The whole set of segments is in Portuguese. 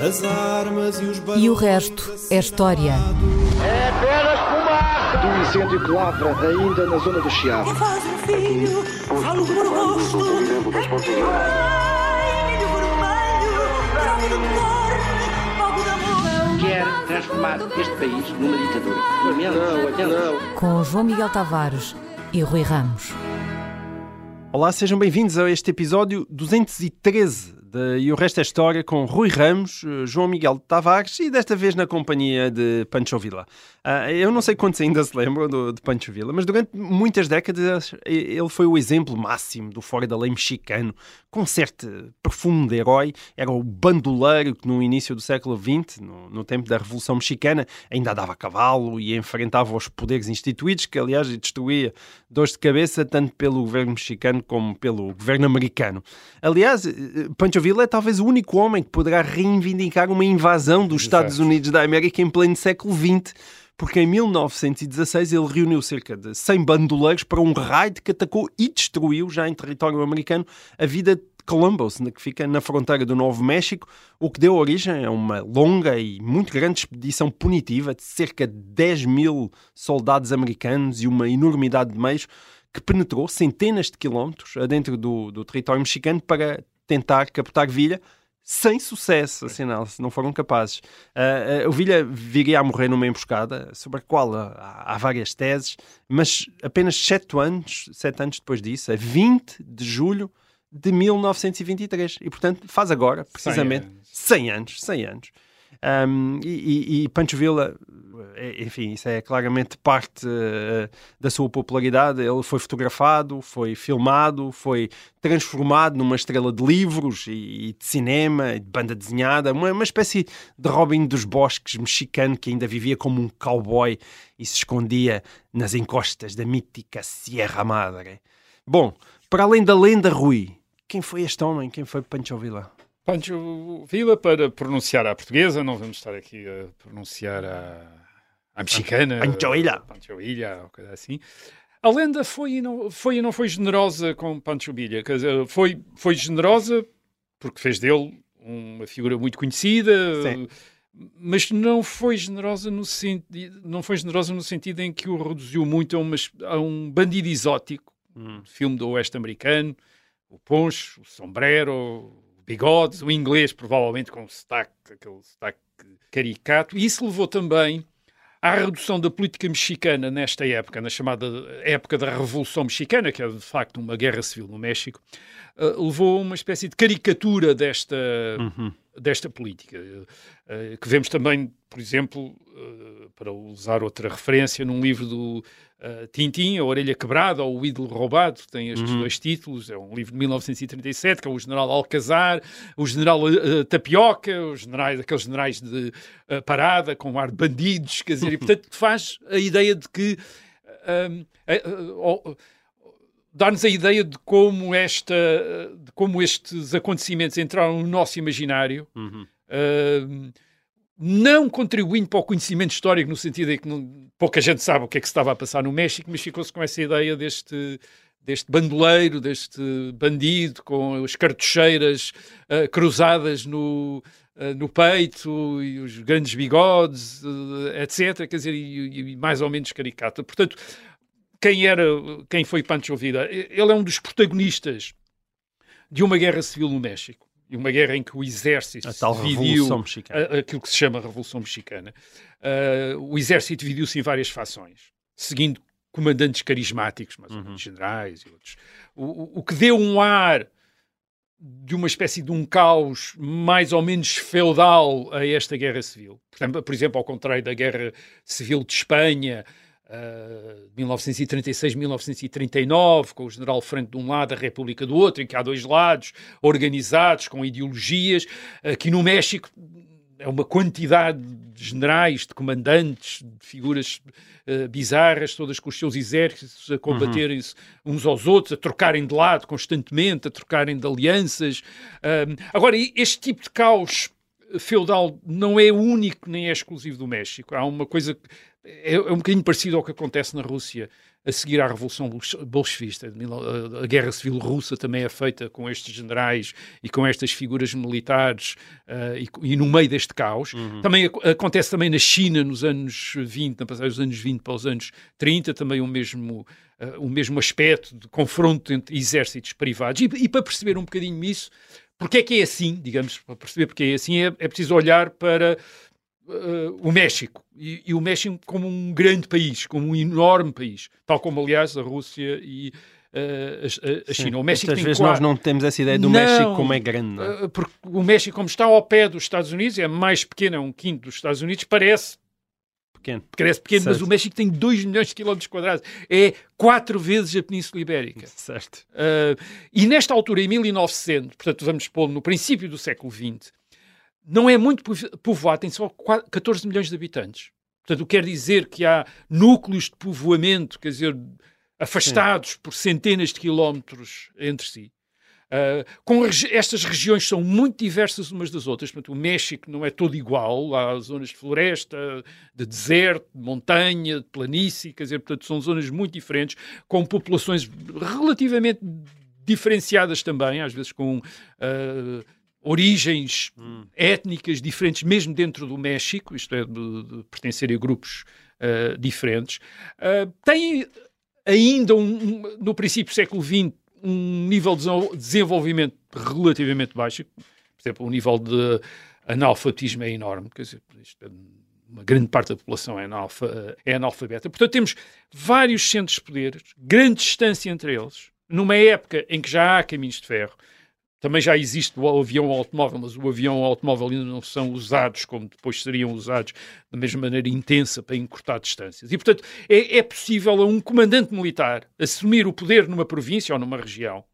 As armas e os E o resto é história. É apenas fumaça! Do incêndio que lavra ainda na zona do Chiado. Faz um filho, falo por rosto. Quer transformar este país numa ditadura. Não, atenção. Com João Miguel Tavares e Rui Ramos. Olá, sejam bem-vindos a este episódio 213 de E o Resto é História com Rui Ramos, eh, João Miguel Tavares e desta vez na companhia de Pancho Villa. Uh, eu não sei quantos ainda se lembram do, de Pancho Villa, mas durante muitas décadas ele foi o exemplo máximo do fora da lei mexicano, com certo perfume de herói. Era o bandoleiro que no início do século XX, no, no tempo da Revolução Mexicana, ainda dava cavalo e enfrentava os poderes instituídos, que aliás destruía dores de cabeça tanto pelo governo mexicano como pelo governo americano. Aliás, eh, Pancho Villa é talvez o único homem que poderá reivindicar uma invasão dos Exato. Estados Unidos da América em pleno século XX porque em 1916 ele reuniu cerca de 100 bandoleiros para um raid que atacou e destruiu, já em território americano, a vida de Columbus, que fica na fronteira do Novo México, o que deu origem a uma longa e muito grande expedição punitiva de cerca de 10 mil soldados americanos e uma enormidade de meios que penetrou centenas de quilómetros adentro do, do território mexicano para tentar captar Villa, sem sucesso, assinala-se, não foram capazes. Uh, uh, o Villa viria a morrer numa emboscada, sobre a qual há, há várias teses, mas apenas sete anos, sete anos depois disso, a 20 de julho de 1923. E, portanto, faz agora, precisamente, 100 anos. 100 anos. Um, e, e, e Pancho Villa, enfim, isso é claramente parte uh, da sua popularidade. Ele foi fotografado, foi filmado, foi transformado numa estrela de livros e, e de cinema, de banda desenhada, uma, uma espécie de Robin dos Bosques mexicano que ainda vivia como um cowboy e se escondia nas encostas da mítica Sierra Madre. Bom, para além da lenda Rui, quem foi este homem? Quem foi Pancho Villa? Pancho Villa, para pronunciar à portuguesa, não vamos estar aqui a pronunciar à, à mexicana. Pancho Villa. Pancho Villa, ou coisa assim. A lenda foi e não foi, e não foi generosa com Pancho Villa. Quer dizer, foi, foi generosa porque fez dele uma figura muito conhecida, Sim. mas não foi generosa no sentido, não foi generosa no sentido em que o reduziu muito a, uma, a um bandido exótico, Hum. filme do oeste americano, o poncho, o sombrero, o bigode, o inglês provavelmente com sotaque, aquele sotaque caricato, e isso levou também à redução da política mexicana nesta época, na chamada época da Revolução Mexicana, que é de facto uma guerra civil no México, uh, levou a uma espécie de caricatura desta, Uhum. desta política, uh, que vemos também, por exemplo, uh, para usar outra referência, num livro do uh, Tintin, A Orelha Quebrada, ou O Ídolo Roubado, tem estes Uhum. dois títulos, é um livro de 1937, que é o General Alcazar, o General uh, Tapioca, os generais, aqueles generais de uh, parada, com ar de bandidos, quer dizer, e portanto faz a ideia de que um, uh, uh, dá-nos a ideia de como, esta, de como estes acontecimentos entraram no nosso imaginário, Uhum. uh, não contribuindo para o conhecimento histórico, no sentido em que não- pouca gente sabe o que é que se estava a passar no México, mas ficou-se com essa ideia deste, deste bandoleiro, deste bandido, com as cartucheiras uh, cruzadas no, uh, no peito e os grandes bigodes, uh, etc. Quer dizer, e, e mais ou menos caricato. Portanto, quem era, quem foi Pancho Villa? Ele é um dos protagonistas de uma guerra civil no México. E uma guerra em que o exército A tal dividiu, a- aquilo que se chama Revolução Mexicana. Uh, o exército dividiu-se em várias fações, seguindo comandantes carismáticos, mas Uhum. generais e outros. O, o- que deu um ar de uma espécie de um caos mais ou menos feudal a esta guerra civil. Portanto, por exemplo, ao contrário da guerra civil de Espanha, uh, 1936-1939, com o general Franco de um lado, a República do outro, em que há dois lados organizados com ideologias. Aqui no México é uma quantidade de generais, de comandantes, de figuras uh, bizarras, todas com os seus exércitos a combaterem-se uns aos outros, a trocarem de lado constantemente, a trocarem de alianças. Um, agora, este tipo de caos feudal não é único nem é exclusivo do México. Há uma coisa é, é um bocadinho parecido ao que acontece na Rússia a seguir à Revolução Bolche- Bolchevista. A Guerra Civil Russa também é feita com estes generais e com estas figuras militares eh, e, e no meio deste caos. Também ac- acontece também na China nos anos 20, na passagem dos anos 20 para os anos 30, também o mesmo, eh, o mesmo aspecto de confronto entre exércitos privados. E, e para perceber um bocadinho isso, porque é que é assim, digamos, para perceber porque é assim, é, é preciso olhar para eh, o México e, e o México como um grande país, como um enorme país, tal como aliás a Rússia e eh, a, a- China. O México Muitas tem vezes quatro- nós não temos essa ideia do Não. México como é grande. não é? Uh, porque o México, como está ao pé dos Estados Unidos, é mais pequeno, é um quinto dos Estados Unidos, parece, Pequeno. parece pequeno, mas o México tem 2 milhões de quilómetros quadrados. É quatro vezes a Península Ibérica. Certo. Uh, e nesta altura, em 1900, portanto, vamos pôr no princípio do século XX, não é muito povo- povoado, tem só qua- 14 milhões de habitantes. Portanto, quer dizer que há núcleos de povoamento, quer dizer, afastados por centenas de quilómetros entre si. Uh, com regi- estas regiões são muito diversas umas das outras. Portanto, o México não é todo igual. Há zonas de floresta, de deserto, de montanha, de planície. Quer dizer, portanto, são zonas muito diferentes, com populações relativamente diferenciadas também, às vezes com uh, origens étnicas diferentes, mesmo dentro do México, isto é, de, de pertencer a grupos uh, diferentes. Uh, tem ainda, um, um- no princípio do século XX, um nível de desen- desenvolvimento relativamente baixo. Por exemplo, o nível de analfabetismo é enorme. Quer dizer, isto é- uma grande parte da população é, analfa- é analfabeta. Portanto, temos vários centros de poder, grande distância entre eles, numa época em que já há caminhos de ferro. Também já existe o avião automóvel, mas o avião automóvel ainda não são usados como depois seriam usados da mesma maneira intensa para encurtar distâncias. E, portanto, é, é possível a um comandante militar assumir o poder numa província ou numa região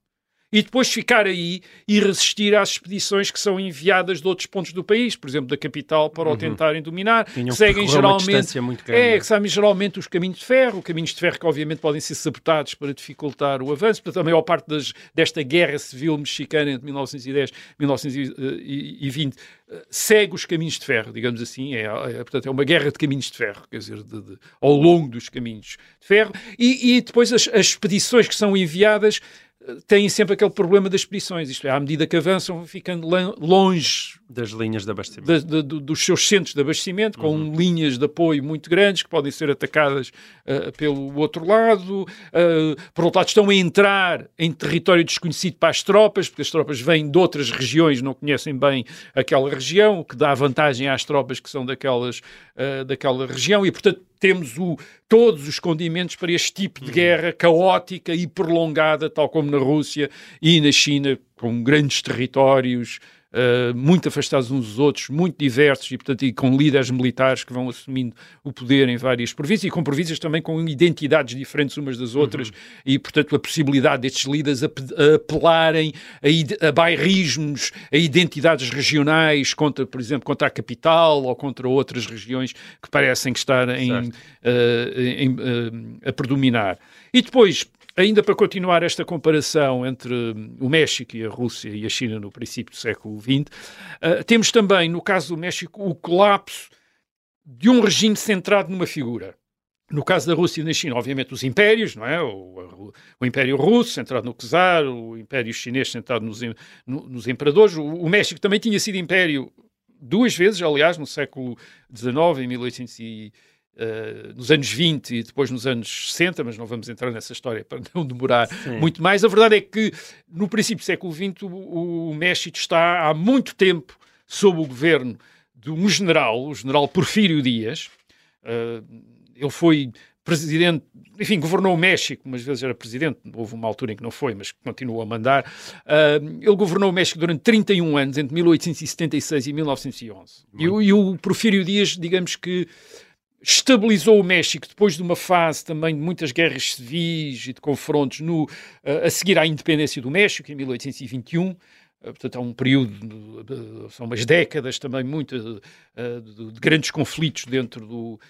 e depois ficar aí e resistir às expedições que são enviadas de outros pontos do país, por exemplo, da capital, para o tentarem dominar. Tinham seguem geralmente muito grande. é, que sabem geralmente os caminhos de ferro, caminhos de ferro que obviamente podem ser sabotados para dificultar o avanço. Portanto, a maior parte das, desta guerra civil mexicana entre 1910 e 1920 eh, segue os caminhos de ferro, digamos assim. É, é, portanto, é uma guerra de caminhos de ferro, quer dizer, de- de- ao longo dos caminhos de ferro. E, e depois as, as expedições que são enviadas têm sempre aquele problema das expedições, isto é, à medida que avançam, vão ficando longe Das linhas de abastecimento. da- da- do- dos seus centros de abastecimento, com linhas de apoio muito grandes que podem ser atacadas ah, pelo outro lado. Ah, por outro lado, estão a entrar em território desconhecido para as tropas, porque as tropas vêm de outras regiões, não conhecem bem aquela região, o que dá vantagem às tropas que são daquelas, ah, daquela região, e portanto temos o, todos os condimentos para este tipo de guerra caótica e prolongada, tal como na Rússia e na China, com grandes territórios, uh, muito afastados uns dos outros, muito diversos e, portanto, e com líderes militares que vão assumindo o poder em várias províncias e com províncias também com identidades diferentes umas das outras e, portanto, a possibilidade destes líderes ap- apelarem a, a bairrismos, a identidades regionais contra, por exemplo, contra a capital ou contra outras regiões que parecem que estar em, uh, em, uh, a predominar. E depois, ainda para continuar esta comparação entre hum, o México e a Rússia e a China no princípio do século XX, uh, temos também, no caso do México, o colapso de um regime centrado numa figura. No caso da Rússia e da China, obviamente, os impérios, não é? O, o Império Russo, centrado no czar, o Império Chinês, centrado nos, no- nos imperadores. O, o México também tinha sido império duas vezes, aliás, no século XIX, em 1800 eh, nos anos 20 e depois nos anos 60, mas não vamos entrar nessa história para não demorar muito mais. A verdade é que no princípio do século XX o, o México está há muito tempo sob o governo de um general, o general Porfírio Dias. Eh, ele foi presidente, enfim, governou o México, umas vezes era presidente, houve uma altura em que não foi, mas continuou a mandar. Ah, ele governou o México durante 31 anos, entre 1876 e 1911. E, e o Porfírio Dias, digamos que estabilizou o México depois de uma fase também de muitas guerras civis e de confrontos no, ah, a seguir à independência do México, em 1821. Uh, Portanto, há um período, são umas décadas também muito uh, de, de grandes conflitos dentro do,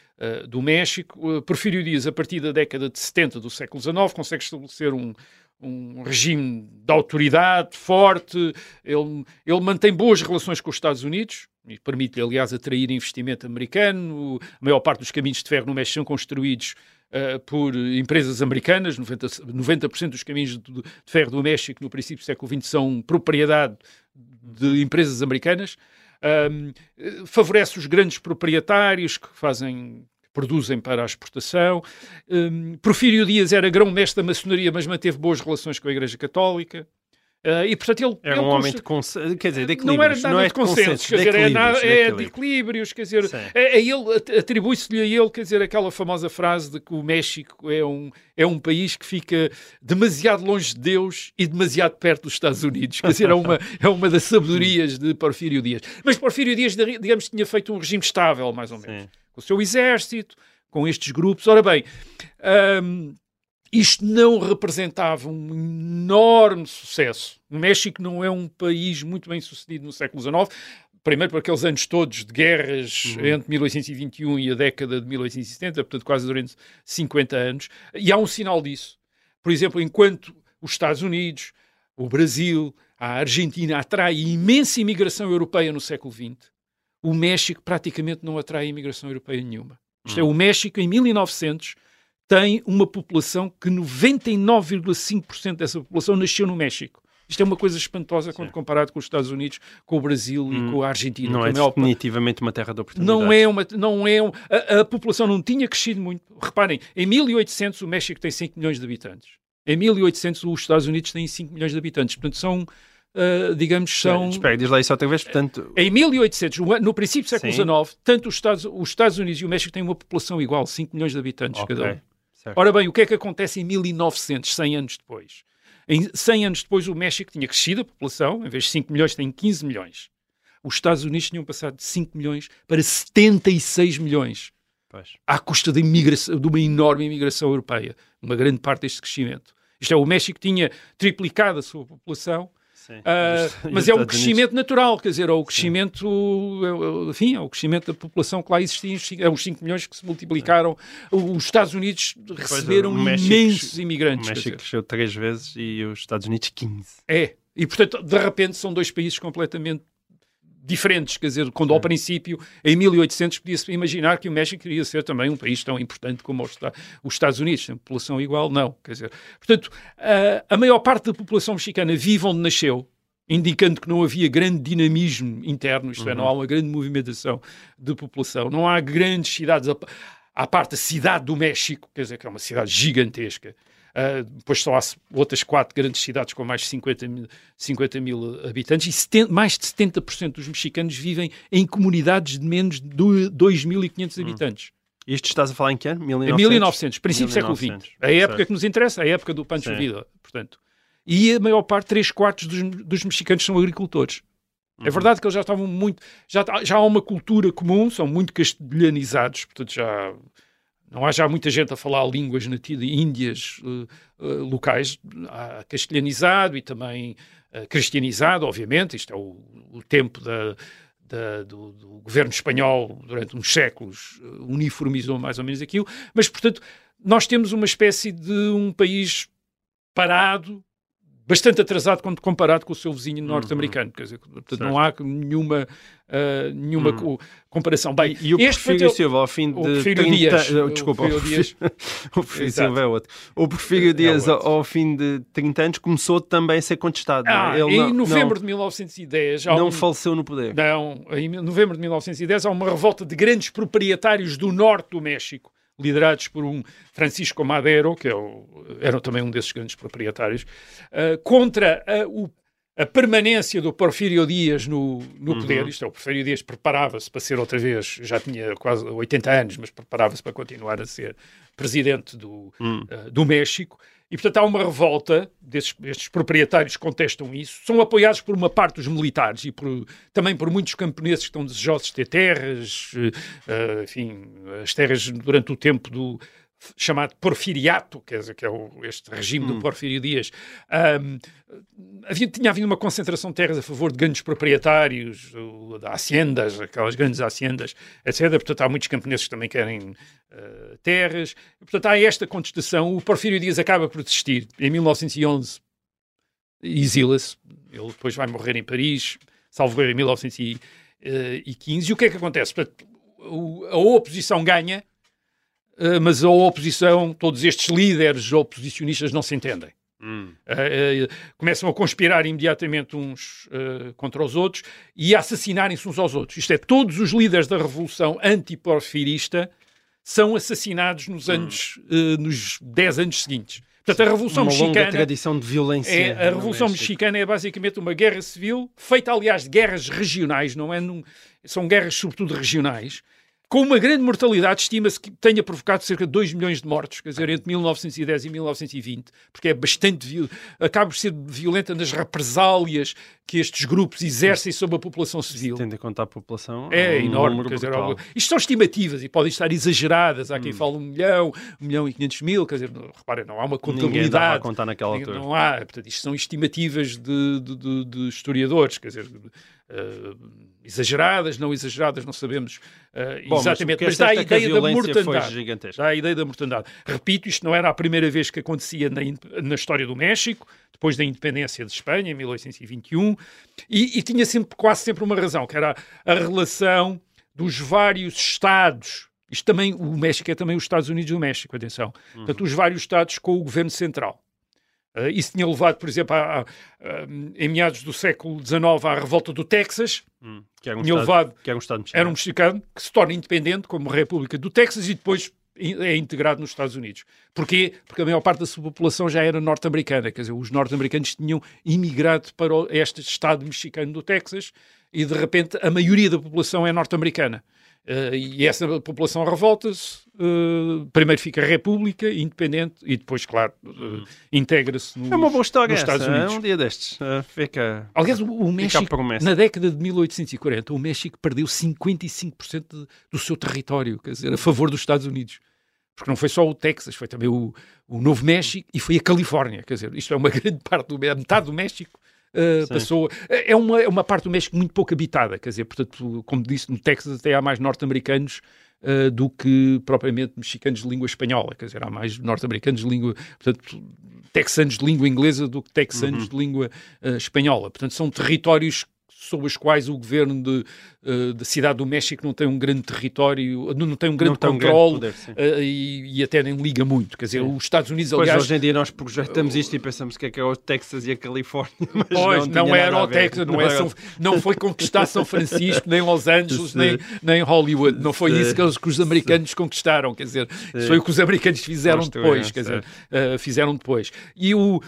do México. Porfírio Dias, a partir da década de 70 do século XIX, consegue estabelecer um, um regime de autoridade forte, ele, ele mantém boas relações com os Estados Unidos, e permite-lhe, aliás, atrair investimento americano. A maior parte dos caminhos de ferro no México são construídos uh, por empresas americanas, 90%, 90 dos caminhos de, de, ferro do México no princípio do século XX são propriedade de empresas americanas. Favorece os grandes proprietários que fazem produzem para a exportação. Um, Porfírio Dias era grão-mestre da maçonaria, mas manteve boas relações com a Igreja Católica. Uh, e, portanto, ele... Era um homem de consenso, quer dizer, de Não era equilíbrios. nada Não é de consenso, quer dizer, é, equilíbrios, nada- de é de equilíbrios. equilíbrios, quer dizer, é, é atribui-se-lhe a ele, quer dizer, aquela famosa frase de que o México é um, é um país que fica demasiado longe de Deus e demasiado perto dos Estados Unidos, quer dizer, é uma, é uma das sabedorias de Porfírio Dias. Mas Porfírio Dias, digamos, tinha feito um regime estável, mais ou menos Sim. com o seu exército, com estes grupos. Ora bem, hum, isto não representava um enorme sucesso. O México não é um país muito bem sucedido no século XIX. Primeiro por aqueles anos todos de guerras entre 1821 e a década de 1870, portanto quase durante 50 anos. E há um sinal disso. Por exemplo, enquanto os Estados Unidos, o Brasil, a Argentina atraem imensa imigração europeia no século XX, o México praticamente não atrai imigração europeia nenhuma. Isto é, o México em 1900 tem uma população que 99,5% dessa população nasceu no México. Isto é uma coisa espantosa quando comparado com os Estados Unidos, com o Brasil e com a Argentina. Não é parte- definitivamente uma terra de oportunidades. não é uma. Não é um- a, a população não tinha crescido muito. Reparem, em 1800 o México tem 5 milhões de habitantes. Em 1800 os Estados Unidos têm 5 milhões de habitantes. Portanto, são, ah, digamos, são. Espera, diz lá isso outra vez, portanto... Em 1800, no- princípio do século Sim. XIX, tanto os Estados, os Estados Unidos e o México têm uma população igual, 5 milhões de habitantes Ok, cada um. Certo. Ora bem, o que é que acontece em 1900, 100 anos depois? Em 100 anos depois, o México tinha crescido a população, em vez de 5 milhões, tem 15 milhões. Os Estados Unidos tinham passado de 5 milhões para 76 milhões, Pois. à custa imigração, de uma enorme imigração europeia, uma grande parte deste crescimento. Isto é, o México tinha triplicado a sua população, Sim. os mas é um crescimento natural, quer dizer, é o crescimento, é, é, enfim, é o crescimento da população que lá existia, é os 5 milhões que se multiplicaram. Os Estados Unidos receberam o imensos O imigrantes. quer México cresceu três vezes e os Estados Unidos 15. É, e portanto, de repente, são dois países completamente diferentes, quer dizer, quando ao princípio, em 1800, podia-se imaginar que o México queria ser também um país tão importante como os, Esta- os Estados Unidos, tem população igual, não, quer dizer, portanto, a, maior parte da população mexicana vive onde nasceu, indicando que não havia grande dinamismo interno, isto é, não há uma grande movimentação de população, não há grandes cidades, à parte da cidade do México, quer dizer, que é uma cidade gigantesca, Uh, depois só há outras quatro grandes cidades com mais de 50 mil, 50 mil habitantes e 70 mais de 70% dos mexicanos vivem em comunidades de menos de do- 2.500 habitantes. Isto estás a falar em que ano? Em 1900? 1900, princípio do século XX. 1900, A época certo. que nos interessa, a época do Pancho Sim. Vida, portanto. E a maior parte, três quartos dos, dos mexicanos são agricultores. Uhum. É verdade que eles já estavam muito. Já, tá- já há uma cultura comum, são muito castelhanizados, portanto já. Não há já muita gente a falar línguas nativas índias eh, eh, locais. Há castelhanizado e também eh, cristianizado, obviamente. Isto é o, o tempo da, da- do, do governo espanhol durante uns séculos uniformizou mais ou menos aquilo. Mas, portanto, nós temos uma espécie de um país parado, bastante atrasado quando comparado com o seu vizinho norte-americano. Quer dizer, portanto, não há nenhuma, ah, nenhuma co- comparação. Bem, E o este Porfírio Silva, ao fim de o Porfírio 30... Dias. O Desculpa, Porfírio Dias. o Porfírio. Silva é outro. O Porfírio É Dias, outro. ao, fim de 30 anos, começou também a ser contestado. Ah, Ele em não, novembro não, de 1910... há não um- faleceu no poder. Não, em novembro de 1910 há uma revolta de grandes proprietários do norte do México, liderados por um Francisco Madero, que é o- era também um desses grandes proprietários, ah, contra a, o- a permanência do Porfírio Dias no, no poder. Isto é, o Porfírio Dias preparava-se para ser outra vez, já tinha quase 80 anos, mas preparava-se para continuar a ser presidente do, ah, do México. E, portanto, há uma revolta, desses, estes proprietários contestam isso, são apoiados por uma parte dos militares e por- também por muitos camponeses que estão desejosos de ter terras, eh, enfim, as terras durante o tempo do chamado porfiriato, quer dizer, que é o- este regime do Porfírio Dias, ahm, havia, tinha havido uma concentração de terras a favor de grandes proprietários, o- de haciendas, aquelas grandes haciendas, etc. Portanto, há muitos camponeses que também querem eh, terras. Portanto, há esta contestação. O Porfírio Dias acaba por desistir. Em 1911, exila-se. Ele depois vai morrer em Paris, salvo em 1915. E o que é que acontece? Portanto, a oposição ganha, mas a oposição, todos estes líderes oposicionistas não se entendem. Hum. Uh, uh, começam a conspirar imediatamente uns uh, contra os outros e a assassinarem-se uns aos outros. Isto é, todos os líderes da revolução antiporfirista são assassinados nos anos, nos 10 anos seguintes. Portanto, a Revolução Uma longa Mexicana. tradição de violência. É, a Revolução México. Mexicana é basicamente uma guerra civil, feita, aliás, de guerras regionais, não é? Num, são guerras, sobretudo, regionais, com uma grande mortalidade, estima-se que tenha provocado cerca de 2 milhões de mortos, quer dizer, entre 1910 e 1920, porque é bastante. acaba por ser violenta nas represálias que estes grupos exercem sobre a população civil. Tendo em conta a população. É um enorme, quer dizer, algo- isto são estimativas e podem estar exageradas. Há quem fale um milhão, um milhão e quinhentos mil, quer dizer, não- reparem, não há uma Ninguém dava a contabilidade. contar naquela altura. Não há, portanto, isto são estimativas de, de- de- de historiadores, quer dizer, eh, exageradas, não exageradas, não sabemos eh, Bom, mas exatamente, que é mas, dá a que a ideia da mortandade. Dá a ideia da mortandade. Repito, isto não era a primeira vez que acontecia na, na história do México, depois da independência de Espanha, em 1821, e, e tinha sempre, quase sempre uma razão, que era a relação dos vários Estados. Isto também, o México é também os Estados Unidos do México, atenção. Portanto, os vários Estados com o governo central. Uh, isso tinha levado, por exemplo, a- a- a- em meados do século XIX à revolta do Texas. Hum, que era um estado, levado- que era um estado mexicano. Era um mexicano que se torna independente como República do Texas e depois é integrado nos Estados Unidos. Porquê? Porque a maior parte da sua população já era norte-americana. Quer dizer, os norte-americanos tinham imigrado para este estado mexicano do Texas e, de repente, a maioria da população é norte-americana. Eh, e essa população revolta-se, eh, primeiro fica a República, independente, e depois, claro, eh, integra-se nos, É uma boa história nos essa, Estados Unidos. é um dia destes. Uh, fica... Aliás, o, o México, na década de 1840, o México perdeu 55% de- do seu território, quer dizer, a favor dos Estados Unidos. Porque não foi só o Texas, foi também o, o Novo México e foi a Califórnia. Quer dizer, isto é uma grande parte do metade do México uh, passou. É uma, é uma parte do México muito pouco habitada, quer dizer, portanto, como disse, no Texas até há mais norte-americanos uh, do que propriamente mexicanos de língua espanhola, quer dizer, há mais norte-americanos de língua, portanto, texanos de língua inglesa do que texanos Uhum. de língua uh, espanhola. Portanto, são territórios sobre os quais o governo de, uh, da cidade do México não tem um grande território, não, tem um grande Não tem um grande controle poder, sim. uh, e, e até nem liga muito. Quer dizer, os Estados Unidos, Pois aliás, hoje em dia nós projetamos isto e pensamos que é que é o Texas e a Califórnia, mas Pois, não, não, era o. Texas, não, é. São- não foi conquistar São Francisco, nem Los Angeles, nem, nem Hollywood. Não foi isso que, eles- que os americanos conquistaram, quer dizer, foi o que os americanos fizeram depois, quer dizer, uh, fizeram depois. E, o,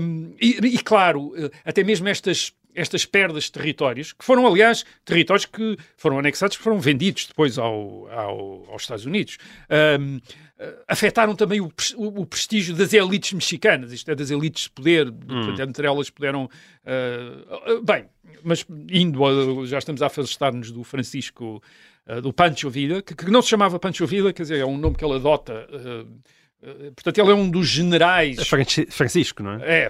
um, e, e, claro, até mesmo estas estas perdas de territórios, que foram, aliás, territórios que foram anexados, que foram vendidos depois ao, ao- aos Estados Unidos, um, uh, afetaram também o, o- prestígio das elites mexicanas, isto é, das elites de poder, portanto, entre elas puderam. uh, bem, mas indo, a- já estamos a afastar-nos do Francisco, uh, do Pancho Villa, que, que não se chamava Pancho Villa, quer dizer, é um nome que ele adota. uh, portanto, ele é um dos generais. É Franci- Francisco, não é? É,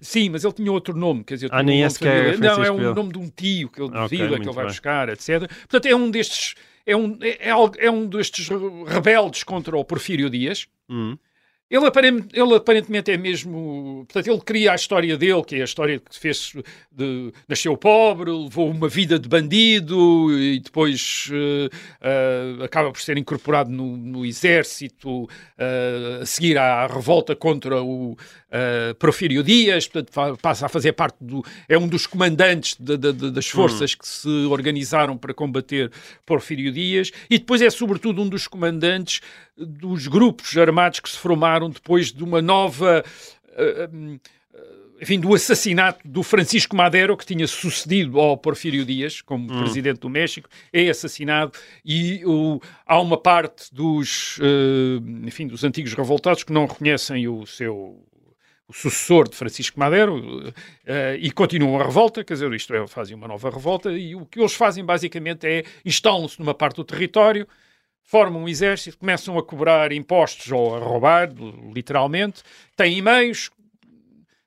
sim, mas ele tinha outro nome, quer dizer, Ah, nem um esse que é familiar. Não, é Francisco um nome de um tio que ele Ah, ok, Villa, que ele vai bem. buscar, etc. Portanto, é um destes, é um, é, é é um destes rebeldes contra o Porfírio Dias. Hum. Ele, aparem- ele aparentemente é mesmo. Portanto, ele cria a história dele, que é a história que fez. De, nasceu pobre, levou uma vida de bandido e depois eh, eh, acaba por ser incorporado no, no exército, eh, a seguir à revolta contra o Porfírio Dias, portanto, passa a fazer parte do. É um dos comandantes de- de- das forças que se organizaram para combater Porfírio Dias e depois é, sobretudo, um dos comandantes dos grupos armados que se formaram depois de uma nova. eh, hum, enfim, do assassinato do Francisco Madero, que tinha sucedido ao Porfírio Dias como presidente do México, é assassinado e o- há uma parte dos, eh, enfim, dos antigos revoltados que não reconhecem o seu o sucessor de Francisco Madero eh, e continuam a revolta, quer dizer, isto é, fazem uma nova revolta e o que eles fazem basicamente é instalam-se numa parte do território, formam um exército, começam a cobrar impostos ou a roubar, literalmente, têm e-mails,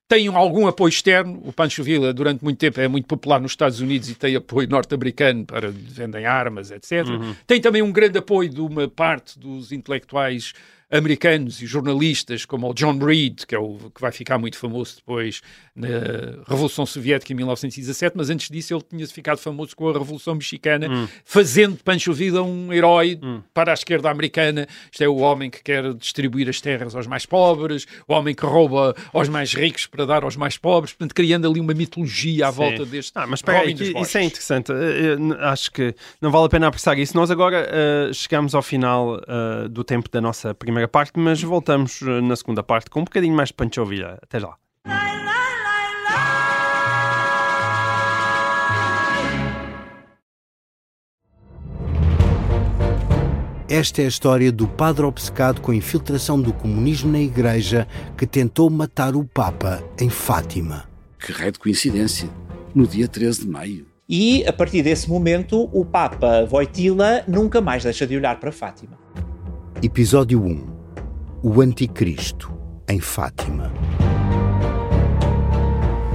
têm algum apoio externo. O Pancho Villa, durante muito tempo, é muito popular nos Estados Unidos e tem apoio norte-americano para vendem armas, etc. Tem também um grande apoio de uma parte dos intelectuais americanos e jornalistas como o John Reed, que é o que vai ficar muito famoso depois na Revolução Soviética em 1917, mas antes disso ele tinha ficado famoso com a Revolução Mexicana, Hum. fazendo de Pancho Villa um herói para a esquerda americana. Isto é o homem que quer distribuir as terras aos mais pobres, o homem que rouba aos mais ricos para dar aos mais pobres, portanto criando ali uma mitologia à Sim. volta deste Ah, mas espera aí, isso é interessante. Eh, eh, acho que não vale a pena apressar isso. Nós agora eh, chegamos ao final eh, do tempo da nossa primeira parte, mas voltamos eh, na segunda parte com um bocadinho mais de Pancho Villa. Até lá. Esta é a história do padre obcecado com a infiltração do comunismo na Igreja que tentou matar o Papa em Fátima. Que raio de coincidência. No dia 13 de maio. E, a partir desse momento, o Papa Wojtyla nunca mais deixa de olhar para Fátima. Episódio 1 O Anticristo em Fátima.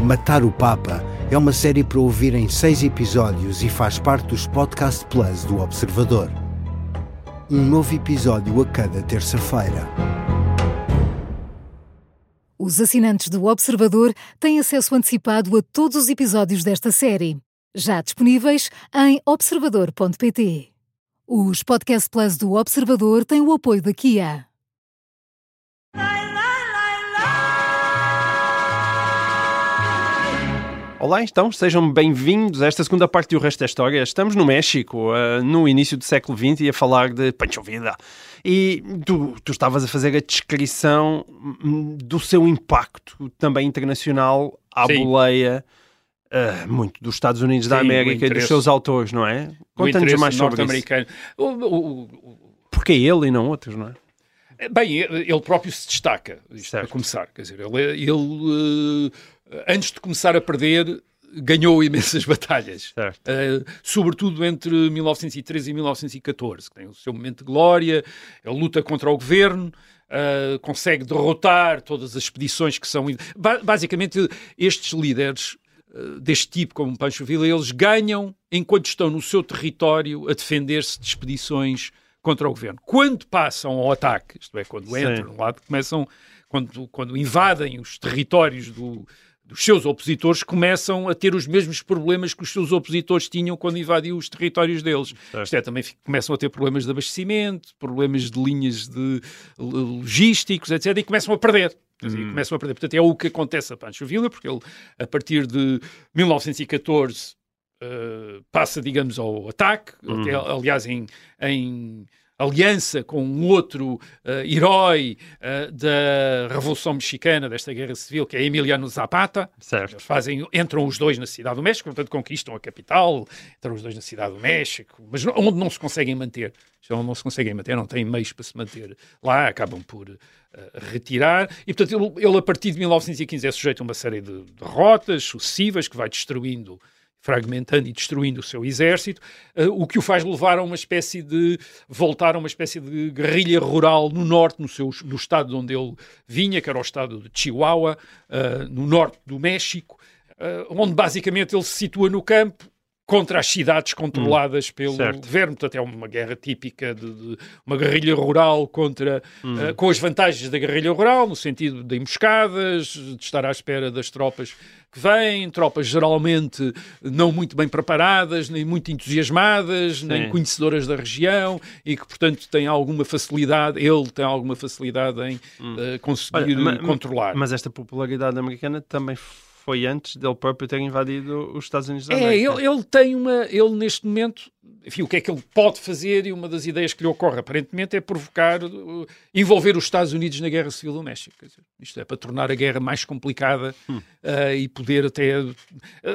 Matar o Papa é uma série para ouvir em seis episódios e faz parte dos Podcast Plus do Observador. Um novo episódio a cada terça-feira. Os assinantes do Observador têm acesso antecipado a todos os episódios desta série, já disponíveis em observador.pt. Os Podcast Plus do Observador têm o apoio da Kia. Olá, então, sejam bem-vindos a esta segunda parte do resto da história. Estamos no México, eh, no início do século XX, e a falar de Pancho Villa. E tu, tu estavas a fazer a descrição hum, do seu impacto também internacional à Sim. boleia, eh, muito dos Estados Unidos da Sim, o América e dos seus autores, não é? Conta-nos mais sobre isso. O- o- o- Porque ele e não outros, não é? Bem, ele próprio se destaca, isto Certo. para começar. Quer dizer, ele, ele, eh, antes de começar a perder, ganhou imensas batalhas. Eh, sobretudo entre 1913 e 1914, que tem o seu momento de glória. Ele luta contra o governo. eh, consegue derrotar todas as expedições que são. Ba- basicamente, estes líderes eh, deste tipo, como Pancho Villa, eles ganham enquanto estão no seu território a defender-se de expedições contra o governo. Quando passam ao ataque, isto é, quando Sim. entram lá, começam, quando, quando invadem os territórios do- dos seus opositores, começam a ter os mesmos problemas que os seus opositores tinham quando invadiam os territórios deles. Isto é, também começam a ter problemas de abastecimento, problemas de linhas de logísticos, etc. E começam a perder. Dizer, começam a perder. Portanto, é o que acontece a Pancho Villa, porque ele, a partir de 1914, eh, passa, digamos, ao ataque, até, aliás, em, em aliança com um outro eh, herói eh, da Revolução Mexicana, desta Guerra Civil, que é Emiliano Zapata. Certo. Eles fazem, entram os dois na Cidade do México, portanto conquistam a capital, entram os dois na Cidade do México, mas não- onde não se conseguem manter. Onde não se conseguem manter, não têm meios para se manter lá, acabam por eh, retirar. E, portanto, ele, ele, a partir de 1915 é sujeito a uma série de derrotas sucessivas que vai destruindo fragmentando e destruindo o seu exército, eh, o que o faz levar a uma espécie de voltar a uma espécie de guerrilha rural no norte, no, seu, no estado de onde ele vinha, que era o estado de Chihuahua, eh, no norte do México, eh, onde basicamente ele se situa no campo contra as cidades controladas pelo certo. governo. Portanto, é uma guerra típica de, de uma guerrilha rural contra, eh, com as vantagens da guerrilha rural, no sentido de emboscadas, de estar à espera das tropas que vêm, tropas geralmente não muito bem preparadas, nem muito entusiasmadas, nem conhecedoras da região e que, portanto, têm alguma facilidade, ele tem alguma facilidade em eh, conseguir Olha, controlar. Mas esta popularidade americana também foi antes dele próprio ter invadido os Estados Unidos da É, América. ele, ele tem uma. Ele neste momento. Enfim, o que é que ele pode fazer e uma das ideias que lhe ocorre aparentemente é provocar, uh, envolver os Estados Unidos na Guerra Civil do México. Dizer, isto é para tornar a guerra mais complicada Hum. uh, e poder até. uh,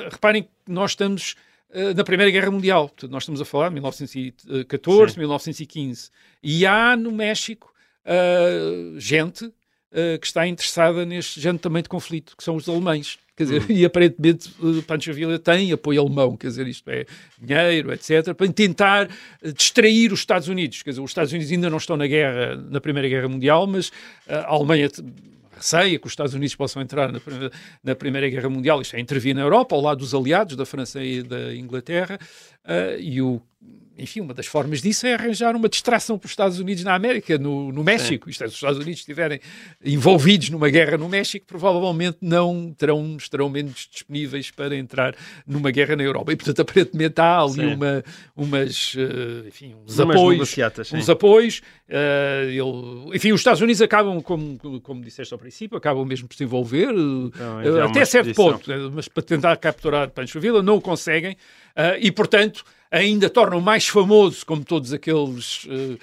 reparem que nós estamos uh, na Primeira Guerra Mundial. Portanto, nós estamos a falar de 1914, 1915. E há no México uh, gente uh, que está interessada neste género também de conflito, que são os alemães. Quer dizer, e aparentemente uh, Pancho Villa tem apoio alemão, quer dizer, isto é dinheiro, etc., para tentar uh, distrair os Estados Unidos. Quer dizer, os Estados Unidos ainda não estão na guerra, na Primeira Guerra Mundial, mas uh, a Alemanha receia que os Estados Unidos possam entrar na, primeira- na Primeira Guerra Mundial, isto é, intervir na Europa, ao lado dos aliados, da França e da Inglaterra, uh, e o, enfim, uma das formas disso é arranjar uma distração para os Estados Unidos na América, no, no México. Isto é, se os Estados Unidos estiverem envolvidos numa guerra no México, provavelmente não terão, estarão menos disponíveis para entrar numa guerra na Europa. E, portanto, aparentemente há ali uma, umas, uh, enfim, uns Umas apoios. Uns apoios. uh, ele, enfim, os Estados Unidos acabam, como, como disseste ao princípio, acabam mesmo por se envolver, Então, uma até certo ponto, mas para tentar capturar Pancho Villa não o conseguem uh, e, portanto, ainda tornam mais famoso, como todos aqueles. uh,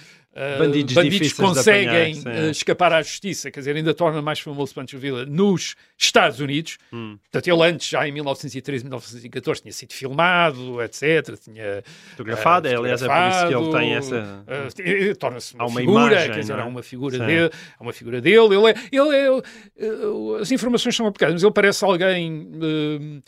Bandidos de conseguem apanhar, uh, escapar à justiça, quer dizer, ainda torna mais famoso Pancho Villa nos Estados Unidos. Hum. Portanto, ele antes, já em 1913, 1914, tinha sido filmado, etc. Tinha Fotografado, uh, é, aliás, é por isso que ele tem essa. uh, eh, torna-se uma, uma figura, imagem, quer dizer, é? há uma figura Sim. dele, há uma figura dele. Ele é, ele é, as informações são aplicadas, mas ele parece alguém uh,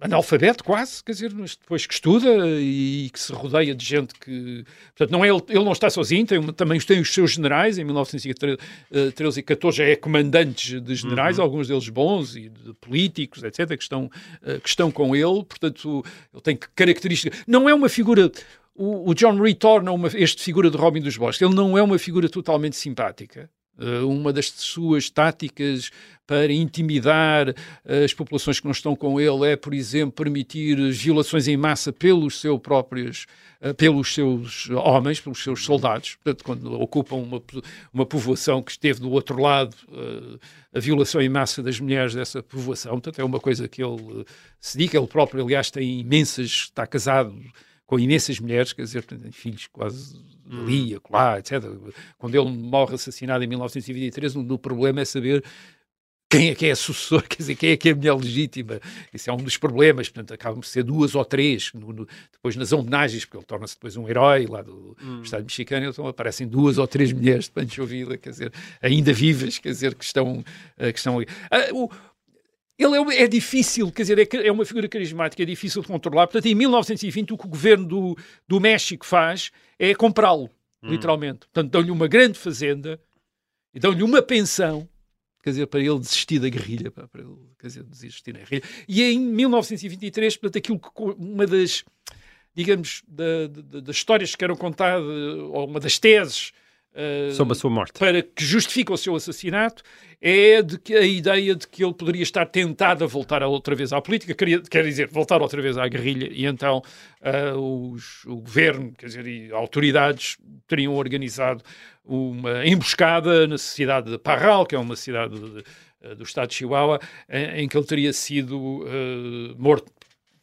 analfabeto quase, quer dizer, mas depois que estuda e que se rodeia de gente que, portanto, não é ele, ele não está sozinho, tem, também tem os seus generais, em 1913 e 14 já é comandantes de generais, alguns deles bons e de políticos, etc, que estão, uh, que estão com ele, portanto, ele tem características, não é uma figura o, o John Reed torna uma, este figura de Robin dos Bosques. Ele não é uma figura totalmente simpática. Uh, uma das suas táticas para intimidar uh, as populações que não estão com ele é, por exemplo, permitir violações em massa pelos seus próprios, uh, pelos seus homens, pelos seus soldados. Portanto, quando ocupam uma, uma povoação que esteve do outro lado, a violação em massa das mulheres dessa povoação. Portanto, é uma coisa que ele se diz. Ele próprio, aliás, tem imensas, está casado com imensas mulheres, quer dizer, tem filhos quase ali, acolá, etc. Quando ele morre assassinado em 1923, o, problema é saber quem é que é a sucessora, quer dizer, quem é que é a mulher legítima. Isso é um dos problemas, portanto, acabam por ser duas ou três, no- no- depois nas homenagens, porque ele torna-se depois um herói lá do Estado mexicano, então aparecem duas ou três mulheres de Pancho Villa, quer dizer, ainda vivas, quer dizer, que estão, eh, que estão ali. Ah, o- ele é, é difícil, quer dizer, é, é uma figura carismática, é difícil de controlar. Portanto, em 1920, o que o governo do, do México faz é comprá-lo, literalmente. Portanto, dão-lhe uma grande fazenda e dão-lhe uma pensão, quer dizer, para ele desistir da guerrilha, para ele, quer dizer, desistir da guerrilha. E em 1923, portanto, aquilo que uma das, digamos, da- da- das histórias que eram contadas, ou uma das teses eh, Sobre a sua morte. para que justifica o seu assassinato é de que a ideia de que ele poderia estar tentado a voltar outra vez à política, queria, quer dizer, voltar outra vez à guerrilha, e então ah, os- o governo, quer dizer, e autoridades teriam organizado uma emboscada na cidade de Parral, que é uma cidade de- eh, do estado de Chihuahua, em, em que ele teria sido ah, morto.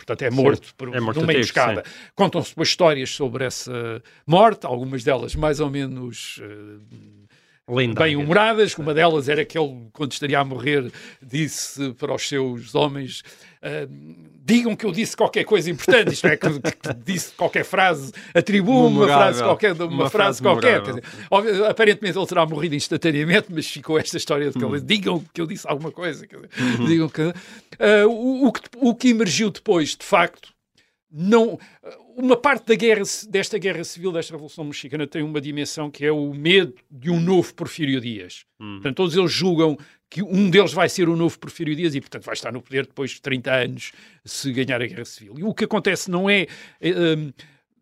Portanto, é morto por é morto numa emboscada. Contam-se histórias sobre essa morte, algumas delas mais ou menos eh, Lendária. bem humoradas. Uma delas era que ele, quando estaria a morrer, disse para os seus homens: ah, digam que eu disse qualquer coisa importante, isto é, que, que disse qualquer frase, atribua uma frase qualquer, uma, Uma frase, frase qualquer. Dizer, óbvio, aparentemente ele terá morrido instantaneamente, mas ficou esta história de que Hum. ele digam que eu disse alguma coisa. quer dizer, Uhum. digam que, Ah, o, o que o que emergiu depois, de facto, não uma parte da guerra desta guerra civil desta revolução mexicana tem uma dimensão que é o medo de um novo Porfírio Dias. Portanto, todos eles julgam que um deles vai ser o novo Porfírio Dias e, portanto, vai estar no poder depois de 30 anos se ganhar a guerra civil. E o que acontece não é eh, hum,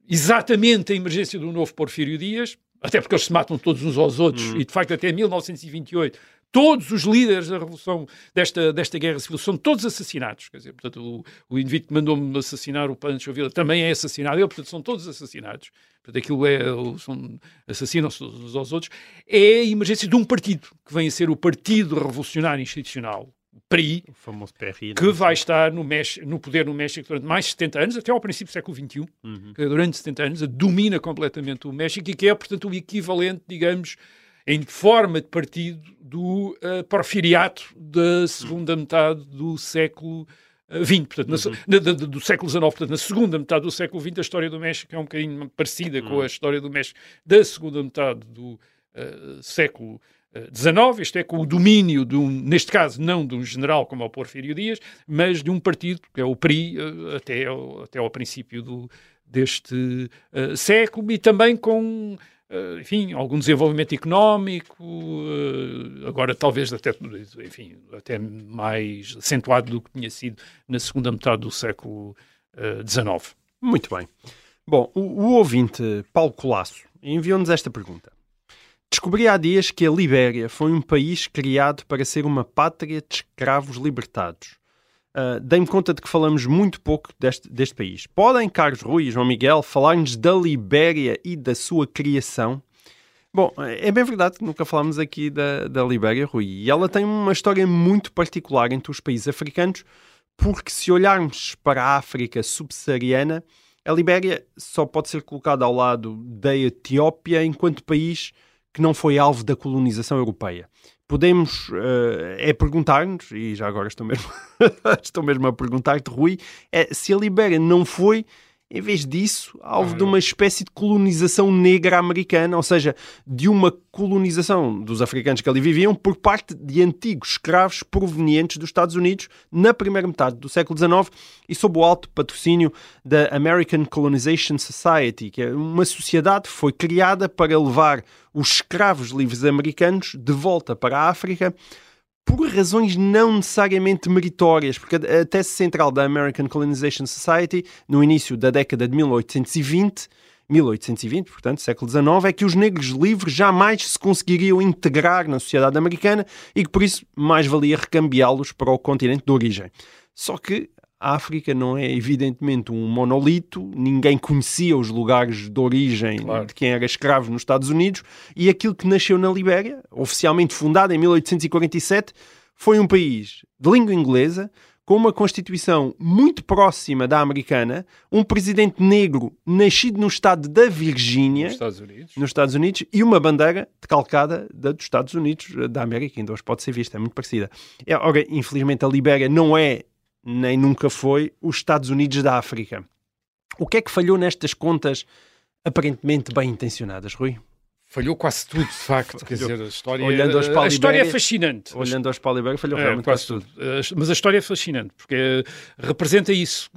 exatamente a emergência do novo Porfírio Dias, até porque eles se matam todos uns aos outros, e de facto até 1928 todos os líderes da revolução desta, desta guerra civil são todos assassinados. Quer dizer, portanto, o, o indivíduo que mandou-me assassinar o Pancho Villa também é assassinado. Ele, portanto, são todos assassinados. Portanto, aquilo é, assassinam-se uns aos outros. É a emergência de um partido, que vem a ser o Partido Revolucionário Institucional, PRI, O famoso PRI. que vai estar no, México, no poder no México durante mais de 70 anos, até ao princípio do século XXI, que durante 70 anos domina completamente o México e que é, portanto, o equivalente, digamos, em forma de partido do eh, porfiriato da segunda metade do século XX, portanto, na se- na- da- do século XIX, portanto, na segunda metade do século XX, a história do México é um bocadinho parecida com a história do México da segunda metade do eh, século eh, XIX, isto é, com o domínio, de um, neste caso, não de um general como é o Porfírio Dias, mas de um partido, que é o PRI, eh, até, ao, até ao princípio do, deste eh, século, e também com, eh, enfim, algum desenvolvimento económico, eh, agora talvez até, enfim, até mais acentuado do que tinha sido na segunda metade do século XIX. Muito bem. Bom, o, o ouvinte Paulo Colasso enviou-nos esta pergunta. Descobri há dias que a Libéria foi um país criado para ser uma pátria de escravos libertados. Uh, Dei-me conta de que falamos muito pouco deste, deste país. Podem, Carlos Rui e João Miguel, falar-nos da Libéria e da sua criação? Bom, é bem verdade que nunca falámos aqui da, da Libéria, Rui, e ela tem uma história muito particular entre os países africanos, porque se olharmos para a África subsaariana, a Libéria só pode ser colocada ao lado da Etiópia enquanto país que não foi alvo da colonização europeia. Podemos uh, é perguntar-nos, e já agora estou mesmo, estou mesmo a perguntar-te, Rui, é, se a Libéria não foi em vez disso, alvo de uma espécie de colonização negra americana, ou seja, de uma colonização dos africanos que ali viviam por parte de antigos escravos provenientes dos Estados Unidos na primeira metade do século XIX e sob o alto patrocínio da American Colonization Society, que é uma sociedade que foi criada para levar os escravos livres americanos de volta para a África por razões não necessariamente meritórias, porque a tese central da American Colonization Society, no início da década de 1820, 1820, portanto, século XIX, é que os negros livres jamais se conseguiriam integrar na sociedade americana e que por isso mais valia recambiá-los para o continente de origem. Só que a África não é evidentemente um monolito, ninguém conhecia os lugares de origem claro. de quem era escravo nos Estados Unidos, e aquilo que nasceu na Libéria, oficialmente fundado em 1847, foi um país de língua inglesa, com uma constituição muito próxima da americana, um presidente negro nascido no estado da Virgínia, nos Estados Unidos, nos Estados Unidos e uma bandeira decalcada da dos Estados Unidos da América, ainda hoje pode ser vista, é muito parecida. É, ora, infelizmente a Libéria não é nem nunca foi os Estados Unidos da África. O que é que falhou nestas contas aparentemente bem intencionadas, Rui? Falhou quase tudo, de facto. Quer dizer, a história, Olhando aos a história é fascinante. Olhando aos Palibéria, falhou é, realmente quase tudo. Mas a história é fascinante, porque é, representa isso.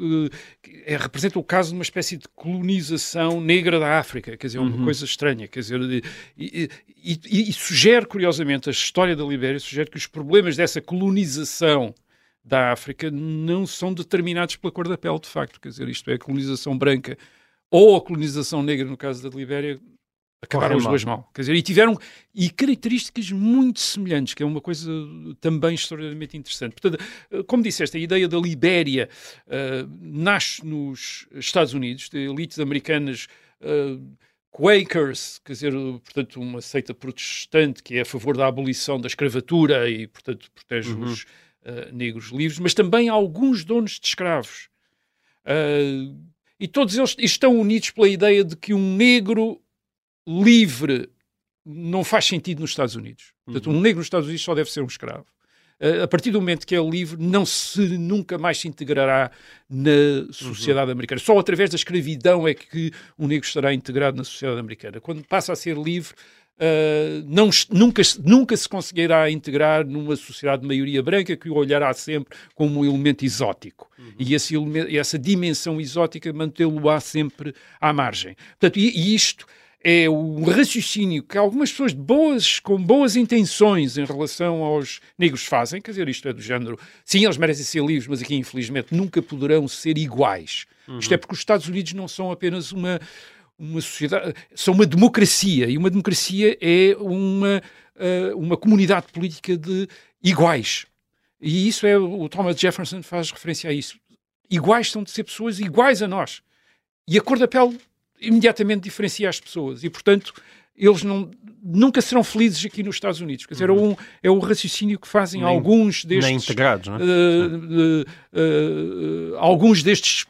É, representa o caso de uma espécie de colonização negra da África. Quer dizer, uma uhum. coisa estranha. Quer dizer, e, e, e, e sugere, curiosamente, a história da Libéria sugere que os problemas dessa colonização da África não são determinados pela cor da pele, de facto. Quer dizer, isto é a colonização branca ou a colonização negra, no caso da Libéria, acabaram as duas mal. Quer dizer, e tiveram e características muito semelhantes, que é uma coisa também extraordinariamente interessante. Portanto, como disseste, a ideia da Libéria uh, nasce nos Estados Unidos, de elites americanas. Uh, Quakers, quer dizer, portanto, uma seita protestante que é a favor da abolição da escravatura e, portanto, protege uhum. os, uh, negros livres, mas também alguns donos de escravos. Uh, e todos eles estão unidos pela ideia de que um negro livre não faz sentido nos Estados Unidos. Portanto, um negro nos Estados Unidos só deve ser um escravo. Uh, a partir do momento que é livre, não se nunca mais se integrará na sociedade uhum. americana. Só através da escravidão é que um negro estará integrado na sociedade americana. Quando passa a ser livre, Uh, não, nunca, nunca se conseguirá integrar numa sociedade de maioria branca que o olhará sempre como um elemento exótico. Uhum. E esse essa dimensão exótica mantê-lo-á sempre à margem. Portanto, e, e isto é o raciocínio que algumas pessoas boas, com boas intenções em relação aos negros fazem, quer dizer, isto é do género, sim, eles merecem ser livres, mas aqui infelizmente nunca poderão ser iguais. Uhum. Isto é porque os Estados Unidos não são apenas uma, uma sociedade, são uma democracia, e uma democracia é uma, uh, uma comunidade política de iguais. E isso é, o Thomas Jefferson faz referência a isso. Iguais são de ser pessoas iguais a nós. E a cor da pele imediatamente diferencia as pessoas. E, portanto, eles não, nunca serão felizes aqui nos Estados Unidos. Quer dizer, uhum. é, um, é o raciocínio que fazem nem, alguns destes... Nem integrados, não é? Uh, uh, uh, alguns destes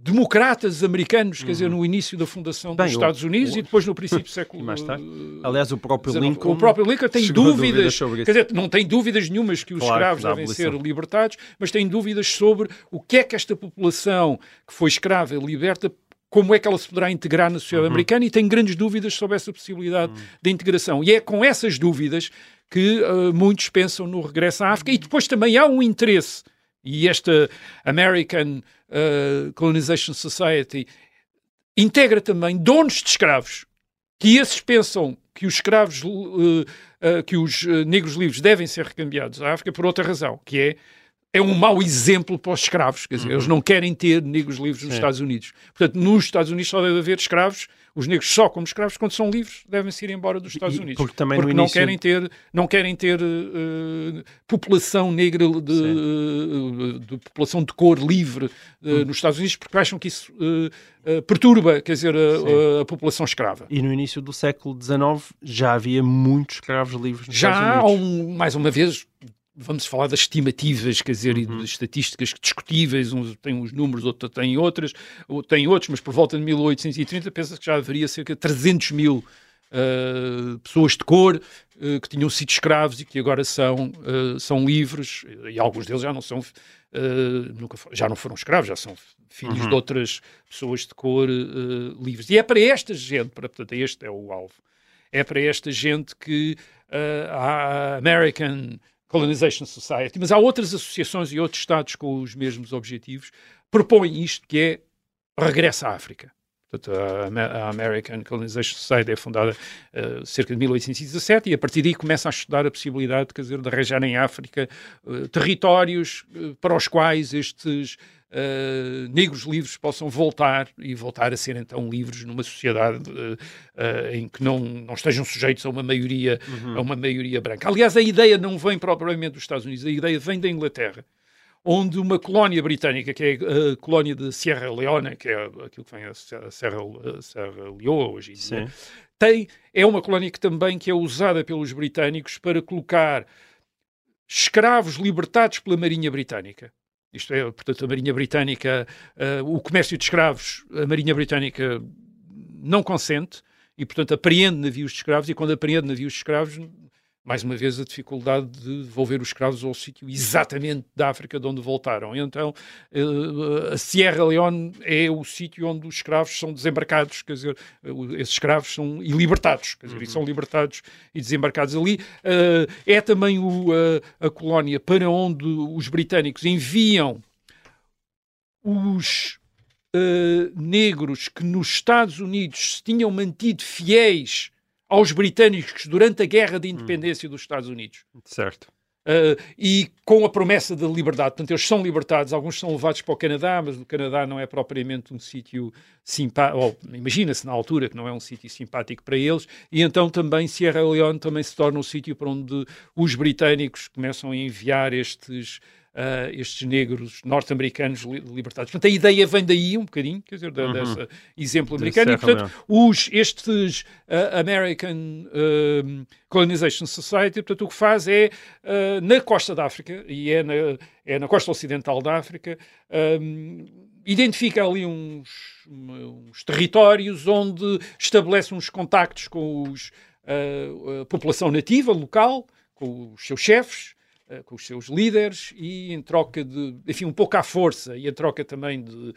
democratas americanos, quer dizer, uhum. no início da fundação Bem, dos Estados Unidos o, e depois no princípio do século mais tarde. Aliás, o próprio Lincoln, o próprio Lincoln tem dúvidas, dúvidas quer dizer, não tem dúvidas nenhumas que os claro, escravos devem ser libertados, mas tem dúvidas sobre o que é que esta população que foi escrava e liberta como é que ela se poderá integrar na sociedade uhum. americana e tem grandes dúvidas sobre essa possibilidade uhum. de integração. E é com essas dúvidas que uh, muitos pensam no regresso à África e depois também há um interesse e esta American uh, Colonization Society integra também donos de escravos, que esses pensam que os escravos, uh, uh, que os negros livres devem ser recambiados à África por outra razão, que é é um mau exemplo para os escravos. Quer dizer, eles Uhum. não querem ter negros livres nos. Estados Unidos. Portanto, nos Estados Unidos só deve haver escravos, os negros só como escravos, quando são livres, devem-se ir embora dos Estados E- Unidos. porque também no não início- querem ter, não querem ter eh, população negra de, eh, de população de cor livre eh, Hum. nos Estados Unidos, porque acham que isso perturba, quer dizer, a, a- população escrava. E no início do século XIX já havia muitos escravos livres nos Já Estados Unidos. um, mais uma vez, vamos falar das estimativas, quer dizer, Uhum. e de estatísticas discutíveis, uns têm uns números, outros têm outras, ou têm outros, mas por volta de 1830 pensa que já haveria cerca de 300 mil uh, pessoas de cor uh, que tinham sido escravos e que agora são, uh, são livres, e alguns deles já não são, nunca já não foram escravos, já são filhos Uhum. de outras pessoas de cor livres. E é para esta gente, para, portanto, este é o alvo, é para esta gente que a American Colonization Society, mas há outras associações e outros Estados com os mesmos objetivos, propõem isto que é regresso à África. Portanto, a Amer- a American Colonization Society é fundada uh, cerca de 1817 e a partir daí começa a estudar a possibilidade quer dizer, de arranjar em África uh, territórios uh, para os quais estes uh, negros livres possam voltar e voltar a ser então livres numa sociedade uh, uh, em que não, não estejam sujeitos a uma maioria a uma maioria branca. Aliás, a ideia não vem propriamente dos Estados Unidos, a ideia vem da Inglaterra onde uma colónia britânica, que é a colónia de Sierra Leone, que é aquilo que vem a Serra, a Serra Leoa hoje Sim. tem, é uma colónia que também que é usada pelos britânicos para colocar escravos libertados pela Marinha Britânica. Isto é, portanto, a Marinha Britânica, eh, o comércio de escravos, a Marinha Britânica não consente e, portanto, apreende navios de escravos e quando apreende navios de escravos, mais uma vez a dificuldade de devolver os escravos ao sítio exatamente da África de onde voltaram. Então, eh, a Sierra Leone é o sítio onde os escravos são desembarcados, quer dizer, eh, esses escravos são e libertados, quer dizer, e são libertados e desembarcados ali. Eh, é também o, eh, a colónia para onde os britânicos enviam os eh, negros que nos Estados Unidos se tinham mantido fiéis aos britânicos durante a Guerra de Independência dos Estados Unidos. Certo. Uh, e com a promessa da liberdade. Portanto, eles são libertados, alguns são levados para o Canadá, mas o Canadá não é propriamente um sítio simpático, imagina-se na altura que não é um sítio simpático para eles, e então também Sierra Leone também se torna um sítio para onde os britânicos começam a enviar estes, uh, estes negros norte-americanos li libertados. Portanto, a ideia vem daí um bocadinho, quer dizer, da, Uhum. desse exemplo americano, e Serra portanto, os, estes uh, American um, Colonization Society, portanto, o que faz é, uh, na costa da África, e é na, é na costa ocidental da África, um, identifica ali uns, uns territórios onde estabelece uns contactos com os, uh, a população nativa local, com os seus chefes, uh, com os seus líderes e em troca de, enfim, um pouco à força e em troca também de uh,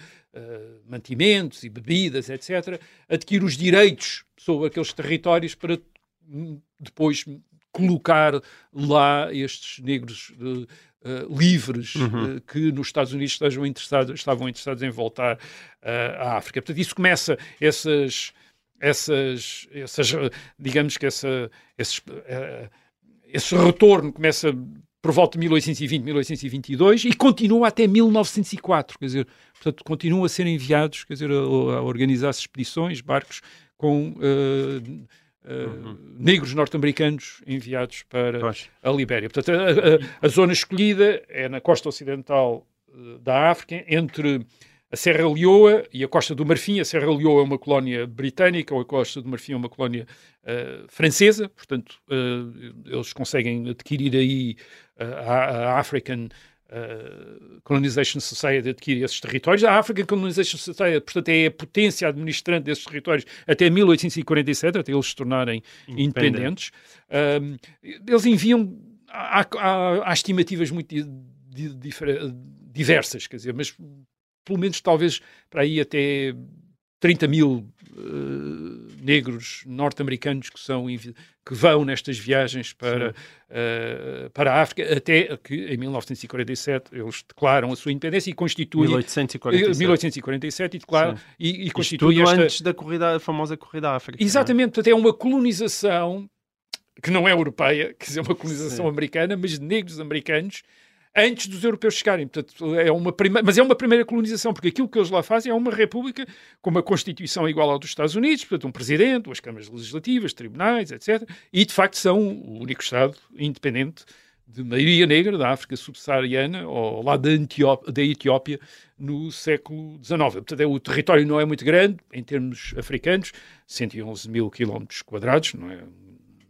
mantimentos e bebidas, etc., adquire os direitos sobre aqueles territórios para hum, depois colocar lá estes negros uh, uh, livres Uhum. uh, que nos Estados Unidos estejam interessados, estavam interessados em voltar à África. Portanto, isso começa essas essas, essas digamos que essa, esses, esse retorno começa por volta de 1820, 1822 e continua até 1904, quer dizer, portanto, continuam a ser enviados, quer dizer, a, a organizar-se expedições, barcos com uh, uh, negros norte-americanos enviados para Pois. a Libéria. Portanto, a, a- a zona escolhida é na costa ocidental uh, da África, entre a Serra Leoa e a Costa do Marfim. A Serra Leoa é uma colónia britânica, ou a Costa do Marfim é uma colónia uh, francesa, portanto, uh, eles conseguem adquirir aí uh, a, a African uh, Colonization Society adquire esses territórios. A African Colonization Society, portanto, é a potência administrante desses territórios até 1847, até eles se tornarem independentes. Um, eles enviam, há, há- há estimativas muito di- di- diversas, quer dizer, mas pelo menos talvez para aí até 30 mil eh, negros norte-americanos que são que vão nestas viagens para, eh, para a África, até que em 1947 eles declaram a sua independência e constituem 1847. 1847 e declaram Sim. e, e tudo esta antes da corrida, famosa corrida à África. é? Exatamente, portanto é uma colonização que não é europeia, quer dizer, uma colonização Sim. americana, mas de negros americanos antes dos europeus chegarem. Portanto, é uma prime... Mas é uma primeira colonização, porque aquilo que eles lá fazem é uma república com uma constituição igual ao dos Estados Unidos, portanto, um presidente, duas câmaras legislativas, tribunais, etc. E, de facto, são o único Estado independente de maioria negra da África subsaariana, ou lá da, da Etiópia, no século XIX. Portanto, é, o território não é muito grande, em termos africanos, 111 mil quilómetros quadrados, não é,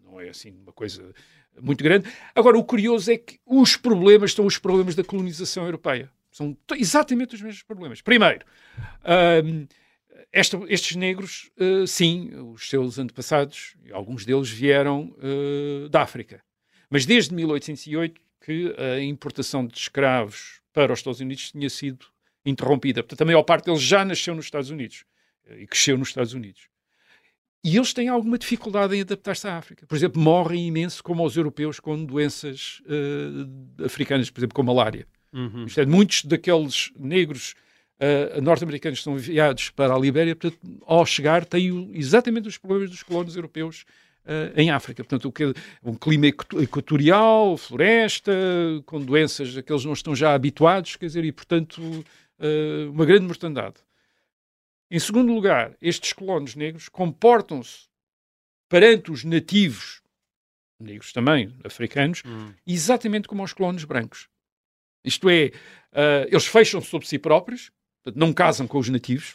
não é assim uma coisa muito grande. Agora, o curioso é que os problemas são os problemas da colonização europeia. São exatamente os mesmos problemas. Primeiro, um, esta, estes negros, uh, sim, os seus antepassados, alguns deles vieram uh, da África. Mas desde 1808 que a importação de escravos para os Estados Unidos tinha sido interrompida. Portanto, a maior parte deles já nasceu nos Estados Unidos eh, e cresceu nos Estados Unidos. E eles têm alguma dificuldade em adaptar-se à África. Por exemplo, morrem imenso como os europeus com doenças uh, africanas, por exemplo, com malária. Uhum. Isto é, muitos daqueles negros uh, norte-americanos que são enviados para a Libéria, portanto, ao chegar, têm exatamente os problemas dos colonos europeus uh, em África. Portanto, o que, um clima equatorial, floresta, com doenças a que eles não estão já habituados, quer dizer, e, portanto, uma grande mortandade. Em segundo lugar, estes colonos negros comportam-se perante os nativos, negros também, africanos, hum. exatamente como os colonos brancos. Isto é, uh, eles fecham-se sobre si próprios, não casam com os nativos,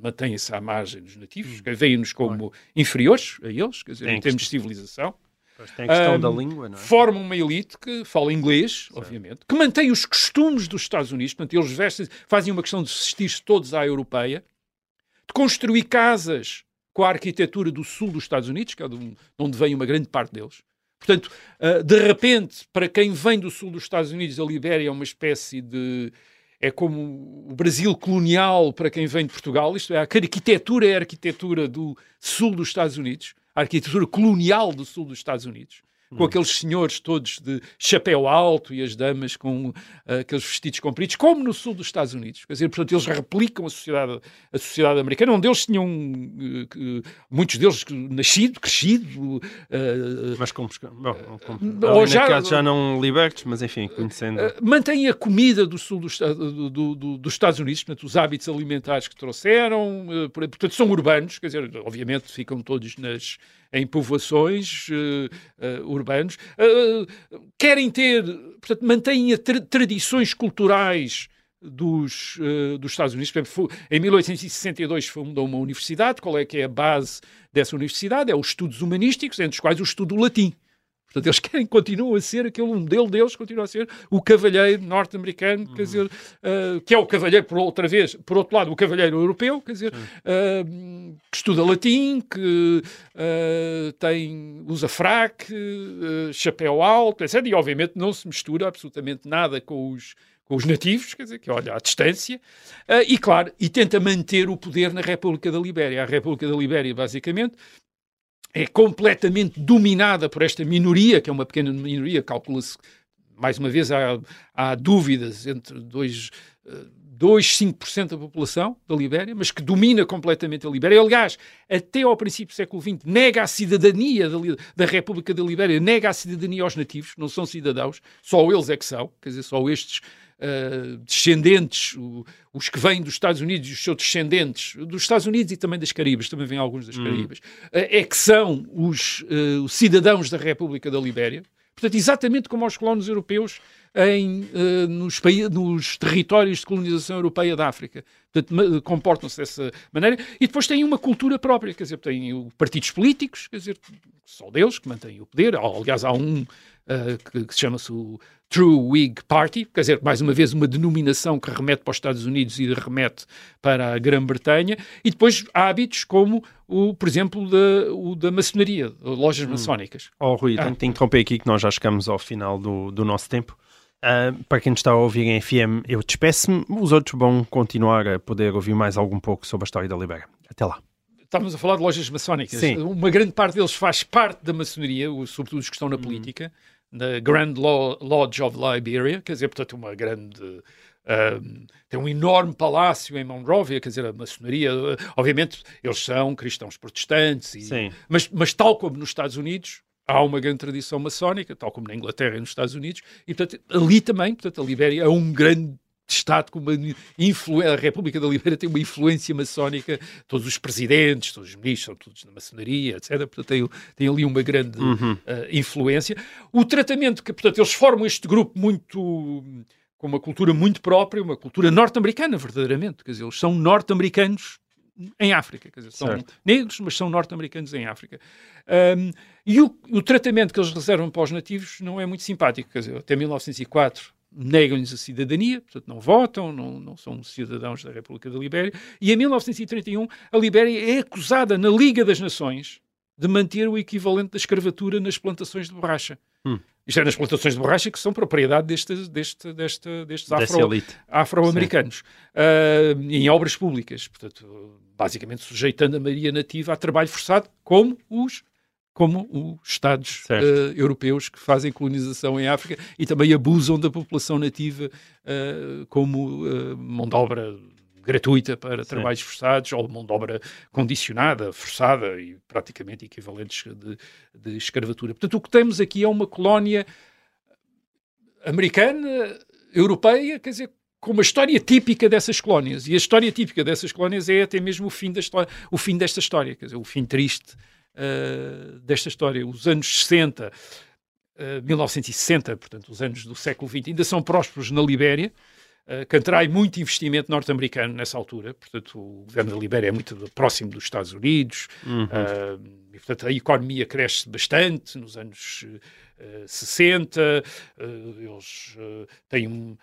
mantêm-se à margem dos nativos, hum. veem-nos como inferiores a eles, quer dizer, em termos de civilização. tem a questão um, da língua, não é? Formam uma elite que fala inglês, certo. obviamente, que mantém os costumes dos Estados Unidos, portanto, eles vestem, fazem uma questão de vestir-se todos à europeia, de construir casas com a arquitetura do sul dos Estados Unidos, que é de onde vem uma grande parte deles. Portanto, uh, de repente, para quem vem do sul dos Estados Unidos, a Libéria é uma espécie de. É como o Brasil colonial para quem vem de Portugal, isto é, a arquitetura é a arquitetura do sul dos Estados Unidos, a arquitetura colonial do sul dos Estados Unidos com hum. aqueles senhores todos de chapéu alto e as damas com uh, aqueles vestidos compridos, como no sul dos Estados Unidos. Quer dizer, portanto, eles replicam a sociedade, a sociedade americana, onde eles tinham, uh, muitos deles nascido, crescido. Uh, mas como, bom, como ou já, já não libertos, mas enfim, conhecendo. mantêm a comida do sul dos, do, do, do, dos Estados Unidos, portanto, os hábitos alimentares que trouxeram, portanto, são urbanos, quer dizer, obviamente ficam todos nas em povoações uh, uh, urbanos, uh, querem ter, portanto, mantêm tra tradições culturais dos, dos Estados Unidos. Por exemplo, em 1862 fundou uma universidade. Qual é que é a base dessa universidade? É os estudos humanísticos, entre os quais o estudo latim. Portanto, eles querem, continuam a ser, aquele modelo deles continua a ser o cavalheiro norte-americano, uhum. quer dizer, uh, que é o cavalheiro, por outra vez, por outro lado, o cavalheiro europeu, quer dizer, uh, que estuda latim, que uh, tem, usa fraque, chapéu alto, etc. E, obviamente, não se mistura absolutamente nada com os, com os nativos, quer dizer, que olha à distância, uh, e claro, e tenta manter o poder na República da Libéria. A República da Libéria, basicamente, é completamente dominada por esta minoria, que é uma pequena minoria, calcula-se, mais uma vez, há, há dúvidas entre 2, 2, 5% da população da Libéria, mas que domina completamente a Libéria. Aliás, até ao princípio do século XX, nega a cidadania da, da República da Libéria, nega a cidadania aos nativos, não são cidadãos, só eles é que são, quer dizer, só estes uh, descendentes, o, os que vêm dos Estados Unidos e os seus descendentes, dos Estados Unidos e também das Caribas, também vêm alguns das hum. Caribas, uh, é que são os uh, cidadãos da República da Libéria. Portanto, exatamente como os colonos europeus em, nos, nos, territórios de colonização europeia da África. Portanto, comportam-se dessa maneira. E depois têm uma cultura própria, quer dizer, têm partidos políticos, quer dizer, só deles que mantêm o poder. Aliás, há um uh, que, que chama-se o True Whig Party, quer dizer, mais uma vez uma denominação que remete para os Estados Unidos e remete para a Grã-Bretanha, e depois hábitos como, o, por exemplo, da, o da maçonaria, lojas hum. maçónicas. Oh, Rui, ah. tenho que interromper aqui que nós já chegamos ao final do, do nosso tempo. Uh, para quem está a ouvir em FM, eu despeço-me, os outros vão continuar a poder ouvir mais algum pouco sobre a história da Libéria. Até lá. Estávamos a falar de lojas maçónicas. Sim. Uma grande parte deles faz parte da maçonaria, sobretudo os que estão na hum. política na Grand Lodge of Liberia, quer dizer, portanto, uma grande. Um, tem um enorme palácio em Monrovia, quer dizer, a maçonaria. Obviamente, eles são cristãos protestantes, e, mas, mas, tal como nos Estados Unidos, há uma grande tradição maçónica, tal como na Inglaterra e nos Estados Unidos, e portanto ali também, portanto a Libéria é um grande Estado com uma influência, a República da Libéria tem uma influência maçónica, todos os presidentes, todos os ministros são todos da maçonaria, etc. Portanto, tem, tem ali uma grande Uhum. uh, influência. O tratamento que, portanto, eles formam este grupo muito com uma cultura muito própria, uma cultura norte-americana, verdadeiramente. Quer dizer, eles são norte-americanos em África, quer dizer, são Certo. negros, mas são norte-americanos em África. Um, e o, o tratamento que eles reservam para os nativos não é muito simpático, quer dizer, até 1904 negam-lhes a cidadania, portanto não votam, não, não são cidadãos da República da Libéria, e em 1931 a Libéria é acusada na Liga das Nações de manter o equivalente da escravatura nas plantações de borracha. Hum. Isto é nas plantações de borracha que são propriedade deste, deste, deste, destes afro, afro-americanos. Uh, em obras públicas, portanto, basicamente sujeitando a maioria nativa a trabalho forçado, como os como os Estados uh, europeus que fazem colonização em África e também abusam da população nativa uh, como mão de obra gratuita para trabalhos forçados ou mão de obra condicionada, forçada e praticamente equivalentes de, de escravatura. Portanto, o que temos aqui é uma colónia americana, europeia, quer dizer, com uma história típica dessas colónias. E a história típica dessas colónias é até mesmo o fim, da história, o fim desta história, quer dizer, o fim triste uh, desta história. Os anos 60, uh, 1960, portanto, os anos do século XX, ainda são prósperos na Libéria, que atrai muito investimento norte-americano nessa altura. Portanto, o governo da Libéria é muito próximo dos Estados Unidos, Uhum. uh, e, portanto, a economia cresce bastante nos anos uh, 60, uh, eles uh, têm, um,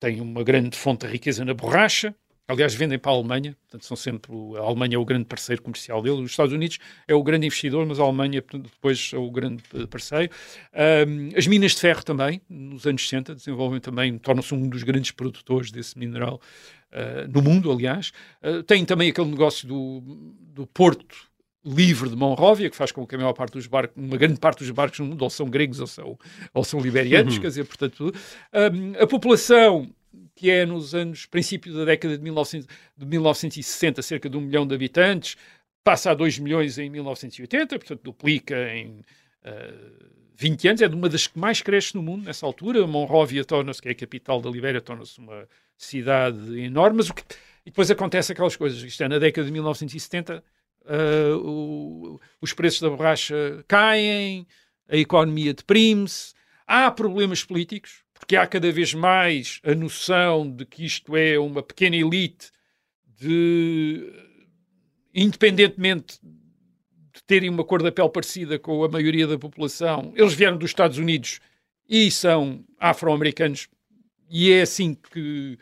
têm uma grande fonte de riqueza na borracha. Aliás, vendem para a Alemanha, portanto, são sempre a Alemanha é o grande parceiro comercial dele. Os Estados Unidos é o grande investidor, mas a Alemanha portanto, depois é o grande eh, parceiro. Um, as minas de ferro também, nos anos 60, desenvolvem também, tornam-se um dos grandes produtores desse mineral uh, no mundo, aliás. Uh, tem também aquele negócio do, do porto livre de Monróvia, que faz com que a maior parte dos barcos, uma grande parte dos barcos no mundo, ou são gregos ou são, ou são liberianos, quer dizer, portanto, um, a população que é nos anos, princípio da década de, 1900, de 1960, cerca de um milhão de habitantes, passa a 2 milhões em 1980, portanto duplica em uh, 20 anos, é de uma das que mais cresce no mundo nessa altura. Monróvia torna-se, que é a capital da Libéria, torna-se uma cidade enorme, mas o que, e depois acontece aquelas coisas, isto é, na década de 1970, uh, o- os preços da borracha caem, a economia deprime-se, há problemas políticos, porque há cada vez mais a noção de que isto é uma pequena elite de, independentemente de terem uma cor da pele parecida com a maioria da população, eles vieram dos Estados Unidos e são afro-americanos, e é assim que,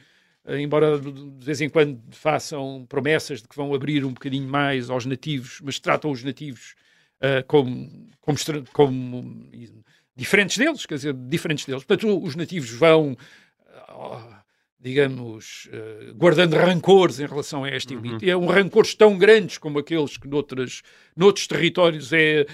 eh, embora de vez em quando façam promessas de que vão abrir um bocadinho mais aos nativos, mas tratam os nativos eh, como, como, como diferentes deles, quer dizer, diferentes deles. Portanto, os nativos vão, ah, digamos, eh, guardando rancores em relação a esta elite. E é um rancores tão grandes como aqueles que noutras, noutros territórios é,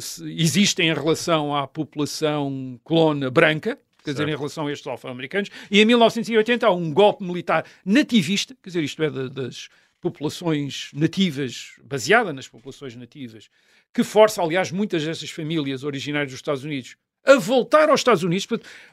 se- existem em relação à população colona branca, quer dizer, em relação a estes afro-americanos. E em 1980 há um golpe militar nativista, quer dizer, isto é, da- das populações nativas, baseada nas populações nativas, que força, aliás, muitas dessas famílias originárias dos Estados Unidos a voltar aos Estados Unidos,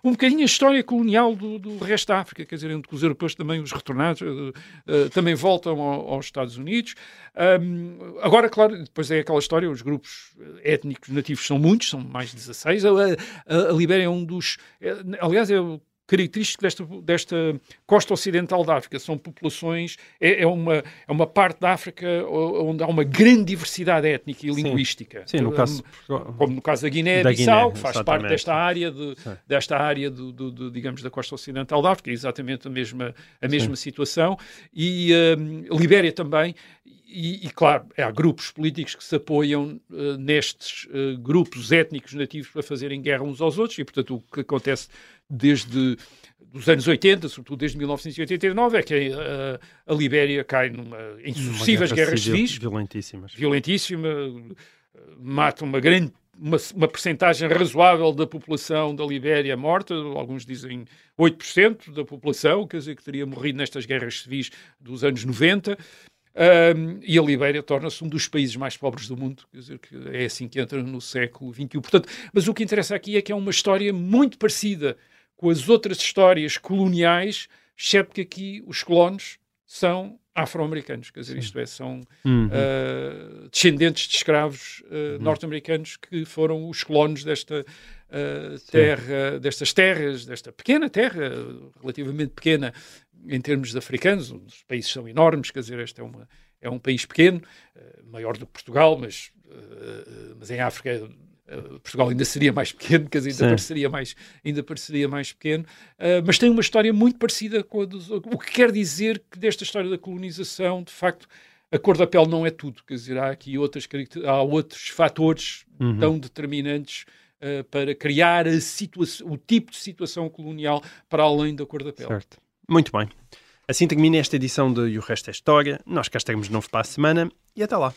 um bocadinho a história colonial do, do resto da África, quer dizer, entre os europeus também, os retornados, eh, eh, também voltam ao- aos Estados Unidos. Ahm, agora, claro, depois é aquela história, os grupos étnicos nativos são muitos, são mais de 16. A, a, a Libéria é um dos... é, aliás, é característico desta, desta costa ocidental da África. São populações, é, é uma, é uma parte da África onde há uma grande diversidade étnica e Sim. linguística. Sim, no caso- Como no caso da Guiné-Bissau, Guiné, que faz exatamente. parte desta área, de, Sim. desta área do, do- do, digamos, da costa ocidental da África, é exatamente a mesma, a mesma situação. E a Libéria também. E, e, claro, há grupos políticos que se apoiam eh, nestes eh, grupos étnicos nativos para fazerem guerra uns aos outros, e portanto o que acontece desde os anos 80, sobretudo desde 1989, é que eh, a Libéria cai numa, em sucessivas guerra guerras civil civis, Violentíssimas. violentíssima, mata uma grande uma, uma percentagem razoável da população da Libéria morta, alguns dizem 8% da população, quer dizer, que teria morrido nestas guerras civis dos anos 90. Um, e a Libéria torna-se um dos países mais pobres do mundo, quer dizer, que é assim que entra no século XXI. Portanto, mas o que interessa aqui é que é uma história muito parecida com as outras histórias coloniais, exceto que aqui os colonos são afro-americanos, quer dizer, isto é, são Uhum. uh, descendentes de escravos uh, norte-americanos que foram os colonos desta uh, terra, destas terras, desta pequena terra, relativamente pequena em termos de africanos, os países são enormes, quer dizer, este é, uma, é um país pequeno, uh, maior do que Portugal, mas, uh, mas em África Uh, Portugal ainda seria mais pequeno, quer dizer, ainda pareceria mais, ainda pareceria mais pequeno, uh, mas tem uma história muito parecida com a dos O que quer dizer que desta história da colonização, de facto, a cor da pele não é tudo, quer dizer, há aqui outras, há outros fatores Uhum. tão determinantes uh, para criar a situação, o tipo de situação colonial para além da cor da pele. Certo. Muito bem. Assim termina esta edição de E o Resto é História. Nós cá estaremos de novo para a semana e até lá.